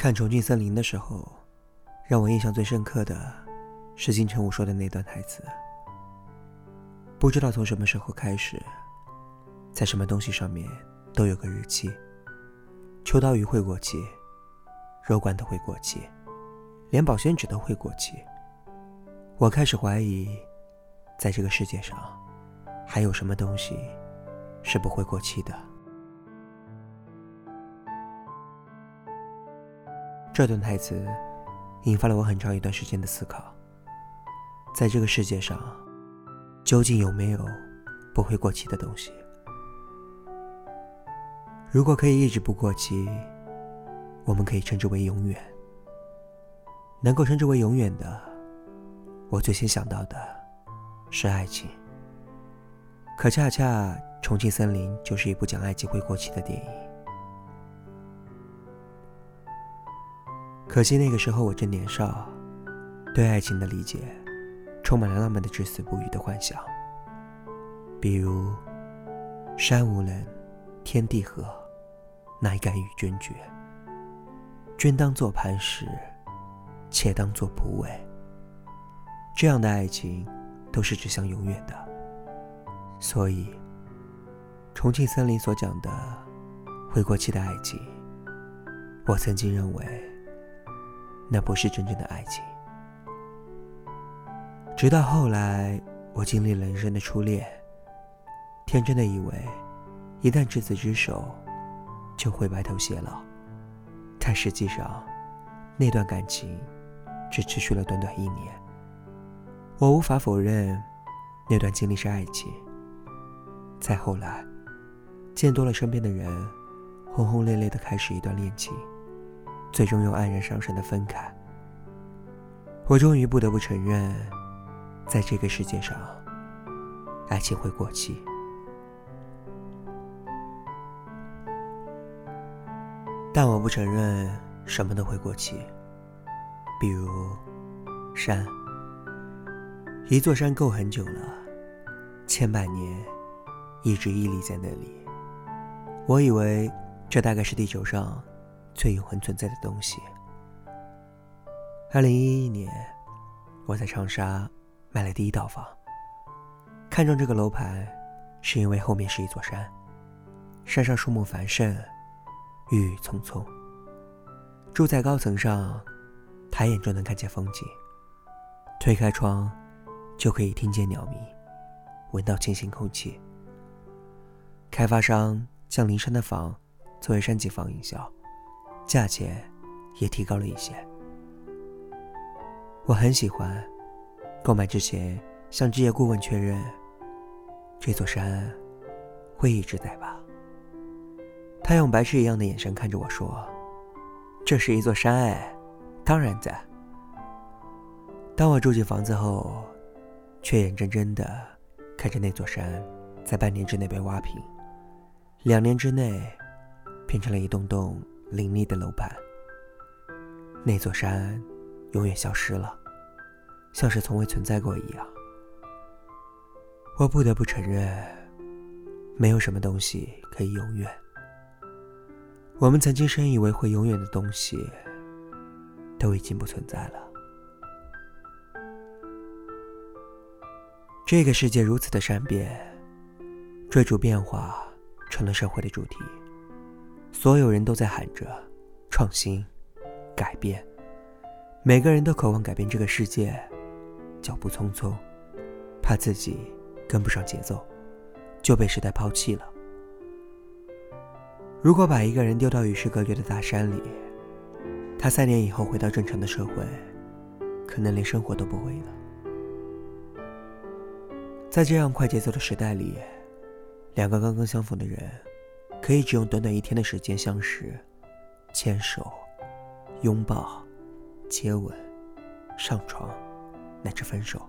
看《重庆森林》的时候，让我印象最深刻的是金城武说的那段台词。不知道从什么时候开始，在什么东西上面都有个日期。秋刀鱼会过期，肉罐头会过期，连保鲜纸都会过期。我开始怀疑，在这个世界上，还有什么东西是不会过期的。这段台词引发了我很长一段时间的思考。在这个世界上，究竟有没有不会过期的东西？如果可以一直不过期，我们可以称之为永远。能够称之为永远的，我最先想到的是爱情。可恰恰《重庆森林》就是一部讲爱情会过期的电影。可惜那个时候我正年少，对爱情的理解充满了浪漫的至死不渝的幻想。比如“山无棱，天地合，乃敢与君绝。君当作磐石，妾当作蒲苇。”这样的爱情都是指向永远的。所以，《重庆森林》所讲的会过期的爱情，我曾经认为。那不是真正的爱情。直到后来，我经历了人生的初恋，天真的以为，一旦执子之手，就会白头偕老。但实际上，那段感情只持续了短短一年。我无法否认，那段经历是爱情。再后来，见多了身边的人，轰轰烈烈的开始一段恋情。最终又黯然伤神的分开，我终于不得不承认，在这个世界上，爱情会过期。但我不承认什么都会过期，比如山，一座山够很久了，千百年一直屹立在那里。我以为这大概是地球上。最永恒存在的东西。二零一一年，我在长沙买了第一套房。看中这个楼盘，是因为后面是一座山，山上树木繁盛，郁郁葱葱。住在高层上，抬眼就能看见风景。推开窗，就可以听见鸟鸣，闻到清新空气。开发商将临山的房作为山景房营销。价钱也提高了一些。我很喜欢，购买之前向置业顾问确认，这座山会一直在吧？他用白痴一样的眼神看着我说：“这是一座山哎，当然在。”当我住进房子后，却眼睁睁的看着那座山在半年之内被挖平，两年之内变成了一栋栋。林立的楼盘，那座山永远消失了，像是从未存在过一样。我不得不承认，没有什么东西可以永远。我们曾经深以为会永远的东西，都已经不存在了。这个世界如此的善变，追逐变化成了社会的主题。所有人都在喊着创新、改变，每个人都渴望改变这个世界，脚步匆匆，怕自己跟不上节奏，就被时代抛弃了。如果把一个人丢到与世隔绝的大山里，他三年以后回到正常的社会，可能连生活都不会了。在这样快节奏的时代里，两个刚刚相逢的人。可以只用短短一天的时间相识、牵手、拥抱、接吻、上床，乃至分手。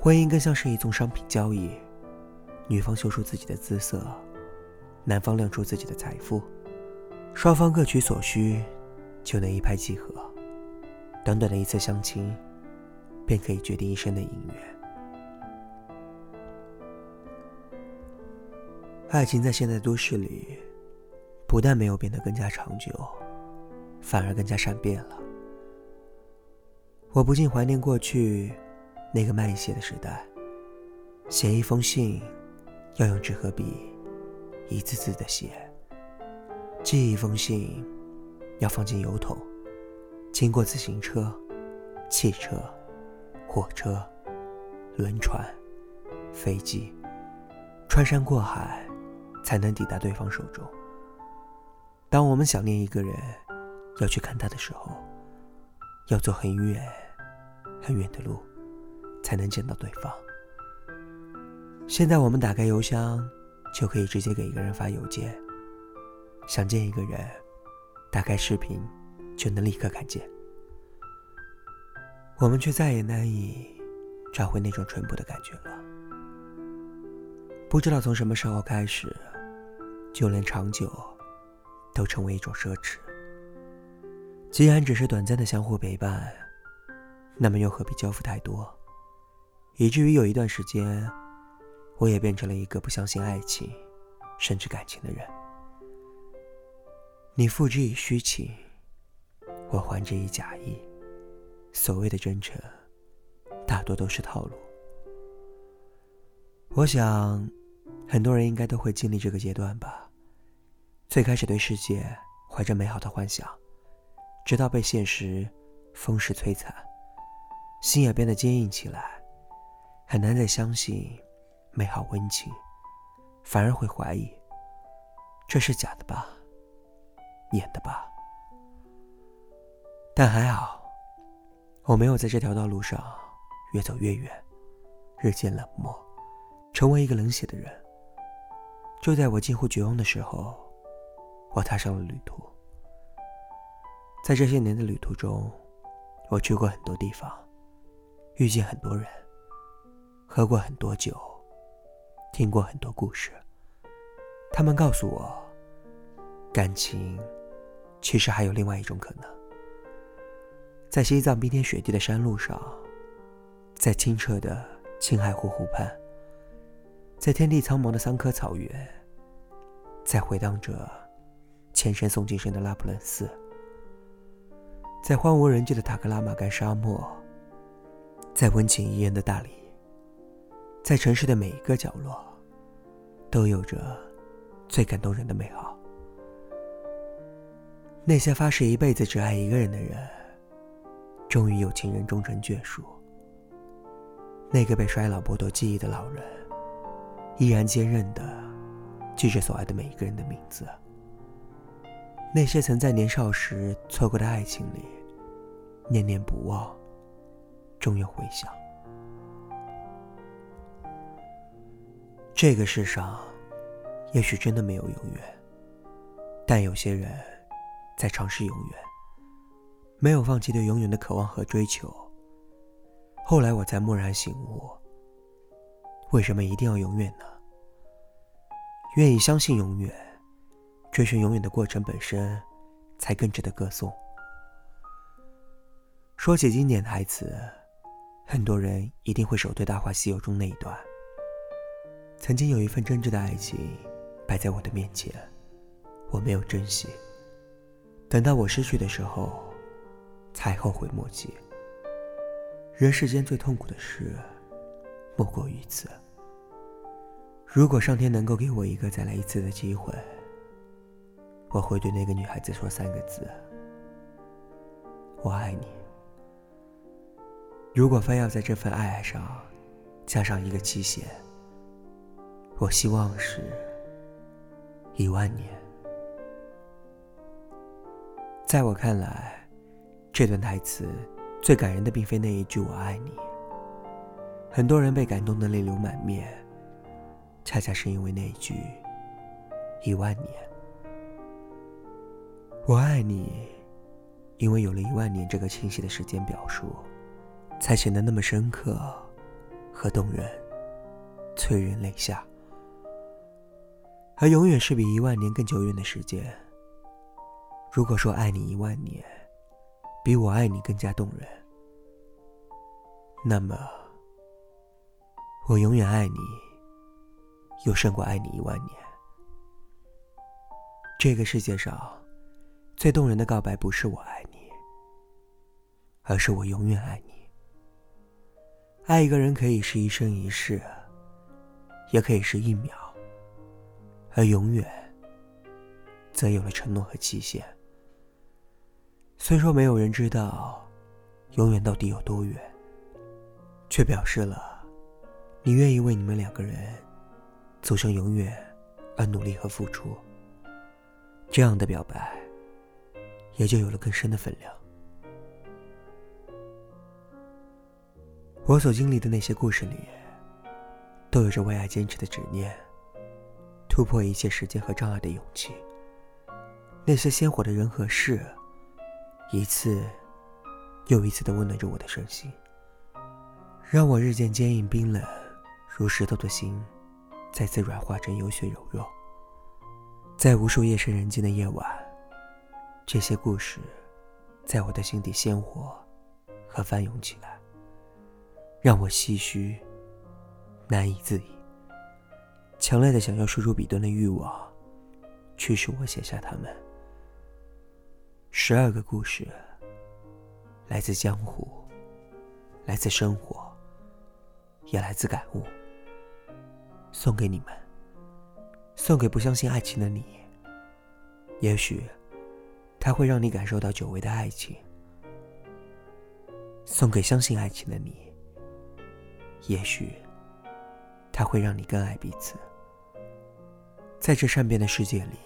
婚姻更像是一宗商品交易，女方秀出自己的姿色，男方亮出自己的财富，双方各取所需，就能一拍即合。短短的一次相亲，便可以决定一生的姻缘。爱情在现代都市里，不但没有变得更加长久，反而更加善变了。我不禁怀念过去那个慢一些的时代，写一封信要用纸和笔一字字的写，寄一封信要放进邮筒，经过自行车、汽车、火车、轮船、飞机，穿山过海才能抵达对方手中。当我们想念一个人，要去看他的时候。要走很远很远的路，才能见到对方。现在我们打开邮箱，就可以直接给一个人发邮件；想见一个人，打开视频，就能立刻看见。我们却再也难以找回那种淳朴的感觉了。不知道从什么时候开始，就连长久都成为一种奢侈。既然只是短暂的相互陪伴，那么又何必交付太多？以至于有一段时间，我也变成了一个不相信爱情，甚至感情的人。你付之以虚情，我还之以假意。所谓的真诚，大多都是套路。我想，很多人应该都会经历这个阶段吧。最开始对世界怀着美好的幻想。直到被现实风势摧残，心也变得坚硬起来，很难再相信美好温情，反而会怀疑这是假的吧，演的吧。但还好，我没有在这条道路上越走越远，日渐冷漠，成为一个冷血的人。就在我近乎绝望的时候，我踏上了旅途。在这些年的旅途中，我去过很多地方，遇见很多人，喝过很多酒，听过很多故事。他们告诉我，感情其实还有另外一种可能。在西藏冰天雪地的山路上，在清澈的青海湖湖畔，在天地苍茫的桑科草原，在回荡着前山诵经声的拉卜楞寺。在荒无人迹的塔克拉玛干沙漠，在温情宜人的大理，在城市的每一个角落，都有着最感动人的美好。那些发誓一辈子只爱一个人的人，终于有情人终成眷属。那个被衰老剥夺记忆的老人，依然坚韧的记着所爱的每一个人的名字。那些曾在年少时错过的爱情里，念念不忘，终有回响。这个世上，也许真的没有永远，但有些人，在尝试永远，没有放弃对永远的渴望和追求。后来我才蓦然醒悟，为什么一定要永远呢？愿意相信永远。追寻永远的过程本身，才更值得歌颂。说起经典台词，很多人一定会首推《大话西游》中那一段：“曾经有一份真挚的爱情摆在我的面前，我没有珍惜。等到我失去的时候，才后悔莫及。人世间最痛苦的事，莫过于此。如果上天能够给我一个再来一次的机会。”我会对那个女孩子说三个字：“我爱你。”如果非要在这份爱上加上一个期限，我希望是一万年。在我看来，这段台词最感人的并非那一句“我爱你”，很多人被感动的泪流满面，恰恰是因为那一句“一万年”。我爱你，因为有了一万年这个清晰的时间表述，才显得那么深刻和动人，催人泪下。而永远是比一万年更久远的时间。如果说爱你一万年，比我爱你更加动人，那么我永远爱你，又胜过爱你一万年。这个世界上。最动人的告白不是我爱你，而是我永远爱你。爱一个人可以是一生一世，也可以是一秒，而永远，则有了承诺和期限。虽说没有人知道，永远到底有多远，却表示了，你愿意为你们两个人，走向永远，而努力和付出。这样的表白，也就有了更深的分量。我所经历的那些故事里，都有着为爱坚持的执念，突破一切时间和障碍的勇气。那些鲜活的人和事，一次又一次的温暖着我的身心，让我日渐坚硬冰冷如石头的心，再次软化成有血有肉。在无数夜深人静的夜晚，这些故事在我的心底鲜活和翻涌起来，让我唏嘘难以自已。强烈的想要输出笔端的欲望，驱使我写下它们。十二个故事，来自江湖，来自生活，也来自感悟，送给你们。送给不相信爱情的你，也许它会让你感受到久违的爱情；送给相信爱情的你，也许它会让你更爱彼此。在这善变的世界里，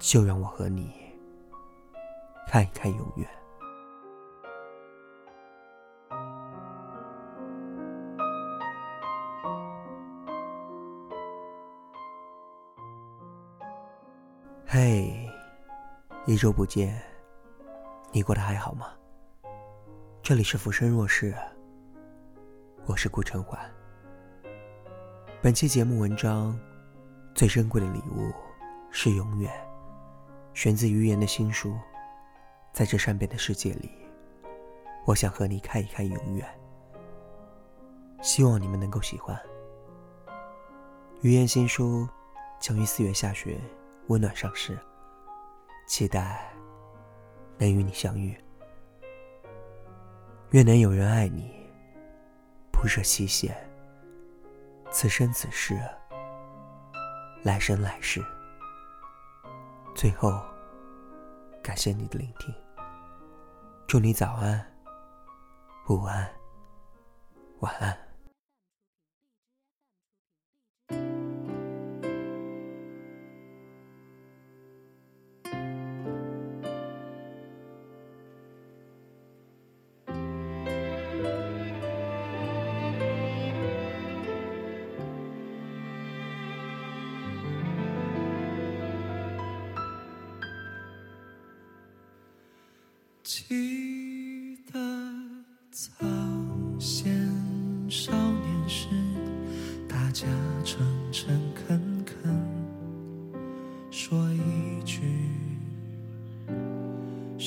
就让我和你看一看永远。一周不见，你过得还好吗？这里是浮生若世，我是顾晨环。本期节目文章，最珍贵的礼物是永远，选自于言的新书。在这善变的世界里，我想和你看一看永远。希望你们能够喜欢。于言新书将于四月下旬。温暖上市，期待能与你相遇。愿能有人爱你，不设期限。此生此世，来生来世。最后，感谢你的聆听。祝你早安、午安、晚安。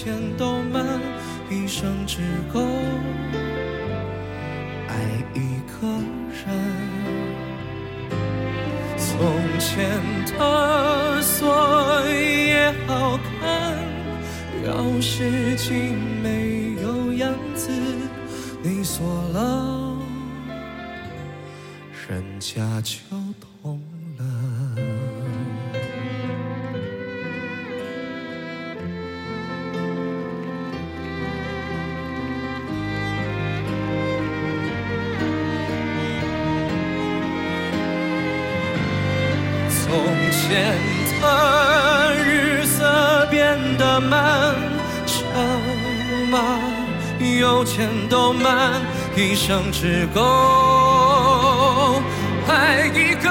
钱都慢，一生只够爱一个人。从前的锁也好看。钥匙竟没有样子，你锁了，人家就前的日色变得慢，车慢，有钱都慢，一生只够爱一个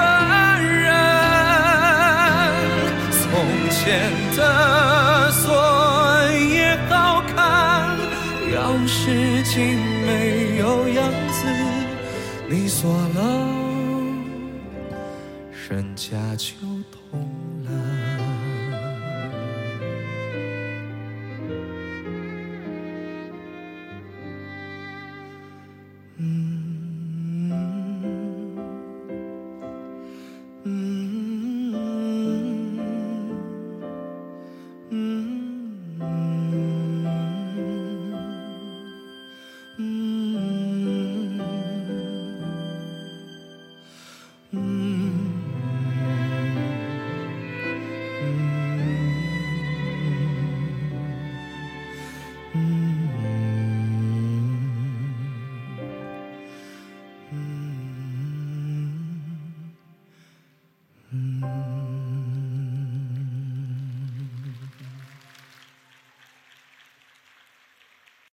人，从前的锁也好看，钥匙竟没有样子，你锁了。人家就懂。痛了。